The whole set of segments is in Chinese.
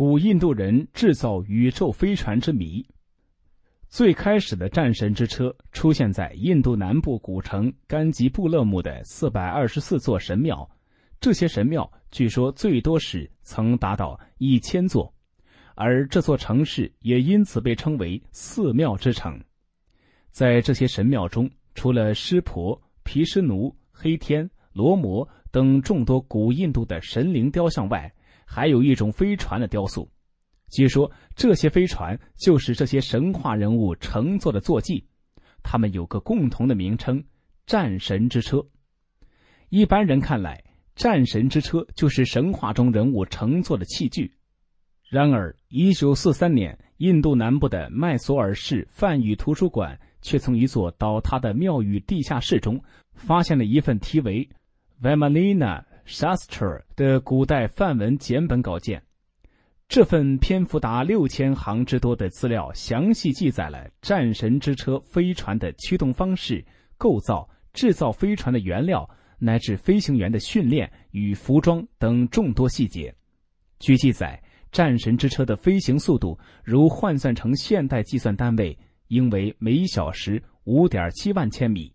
古印度人制造宇宙飞船之谜。最开始的战神之车出现在印度南部古城甘吉布勒木的四百二十四座神庙，这些神庙据说最多时曾达到一千座，而这座城市也因此被称为寺庙之城。在这些神庙中，除了湿婆、毗湿奴、黑天、罗摩等众多古印度的神灵雕像外，还有一种飞船的雕塑。据说这些飞船就是这些神话人物乘坐的坐骑，他们有个共同的名称——战神之车。一般人看来，战神之车就是神话中人物乘坐的器具。然而，一九四三年，印度南部的麦索尔市梵语图书馆却从一座倒塌的庙宇地下室中，发现了一份题为《Vamana Shastra》的古代梵文简本稿件。这份篇幅达六千行之多的资料，详细记载了战神之车飞船的驱动方式、构造、制造飞船的原料，乃至飞行员的训练与服装等众多细节。据记载，战神之车的飞行速度，如换算成现代计算单位，应为每小时五点七万千米。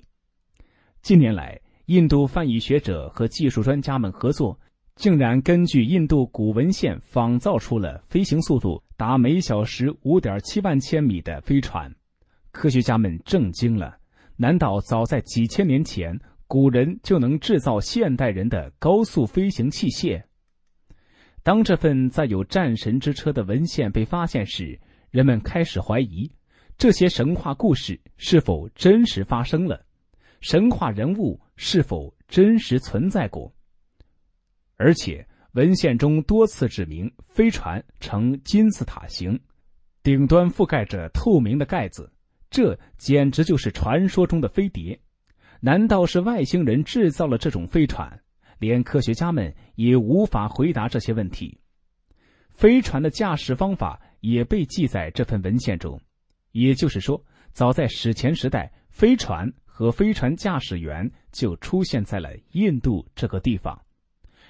近年来，印度翻译学者和技术专家们合作。竟然根据印度古文献仿造出了飞行速度达每小时五点七万千米的飞船，科学家们震惊了。难道早在几千年前，古人就能制造现代人的高速飞行器械？当这份载有战神之车的文献被发现时，人们开始怀疑，这些神话故事是否真实发生了，神话人物是否真实存在过？而且文献中多次指明，飞船呈金字塔形，顶端覆盖着透明的盖子，这简直就是传说中的飞碟。难道是外星人制造了这种飞船？连科学家们也无法回答这些问题。飞船的驾驶方法也被记在这份文献中，也就是说，早在史前时代，飞船和飞船驾驶员就出现在了印度这个地方。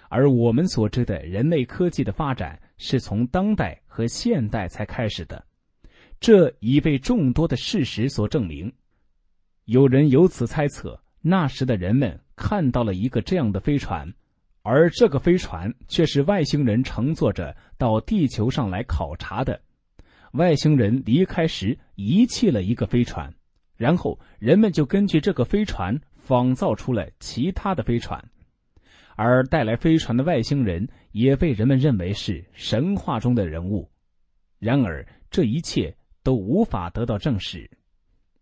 而我们所知的人类科技的发展是从当代和现代才开始的，这已被众多的事实所证明。有人由此猜测，那时的人们看到了一个这样的飞船，而这个飞船却是外星人乘坐着到地球上来考察的。外星人离开时遗弃了一个飞船，然后人们就根据这个飞船仿造出了其他的飞船。而带来飞船的外星人也被人们认为是神话中的人物，然而这一切都无法得到证实。